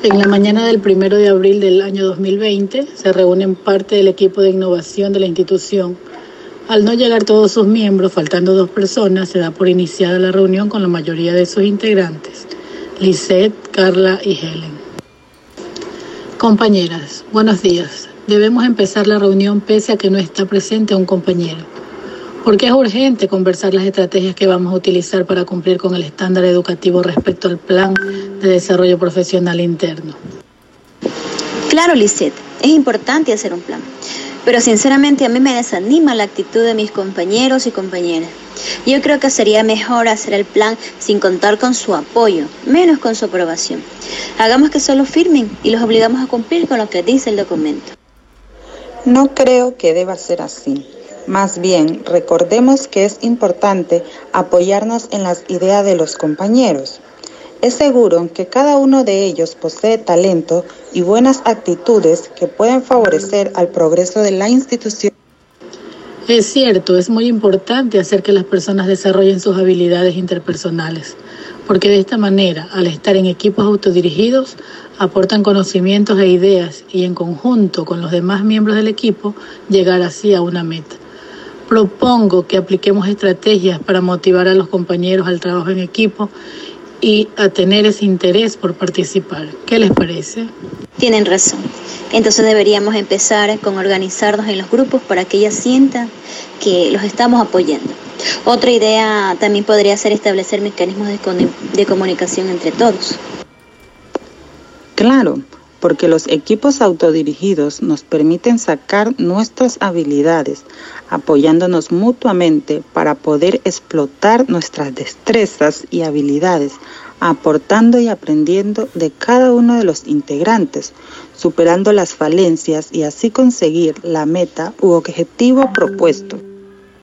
En la mañana del primero de abril del año 2020 se reúnen parte del equipo de innovación de la institución. Al no llegar todos sus miembros, faltando dos personas, se da por iniciada la reunión con la mayoría de sus integrantes, Lisette, Carla y Helen. Compañeras, buenos días. Debemos empezar la reunión pese a que no está presente un compañero porque es urgente conversar las estrategias que vamos a utilizar para cumplir con el estándar educativo respecto al plan de desarrollo profesional interno. Claro, Lisette, es importante hacer un plan, pero sinceramente a mí me desanima la actitud de mis compañeros y compañeras. Yo creo que sería mejor hacer el plan sin contar con su apoyo, menos con su aprobación. Hagamos que solo firmen y los obligamos a cumplir con lo que dice el documento. No creo que deba ser así. Más bien, recordemos que es importante apoyarnos en las ideas de los compañeros. Es seguro que cada uno de ellos posee talento y buenas actitudes que pueden favorecer al progreso de la institución. Es cierto, es muy importante hacer que las personas desarrollen sus habilidades interpersonales, porque de esta manera, al estar en equipos autodirigidos, aportan conocimientos e ideas y en conjunto con los demás miembros del equipo llegar así a una meta. Propongo que apliquemos estrategias para motivar a los compañeros al trabajo en equipo y a tener ese interés por participar. ¿Qué les parece? Tienen razón. Entonces deberíamos empezar con organizarnos en los grupos para que ellas sientan que los estamos apoyando. Otra idea también podría ser establecer mecanismos de, de comunicación entre todos. Claro, porque los equipos autodirigidos nos permiten sacar nuestras habilidades, apoyándonos mutuamente para poder explotar nuestras destrezas y habilidades, aportando y aprendiendo de cada uno de los integrantes, superando las falencias y así conseguir la meta u objetivo propuesto.